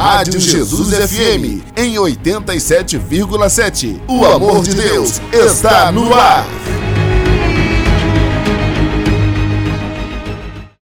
Rádio Jesus FM em 87,7. O amor de Deus está no ar.